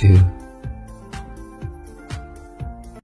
to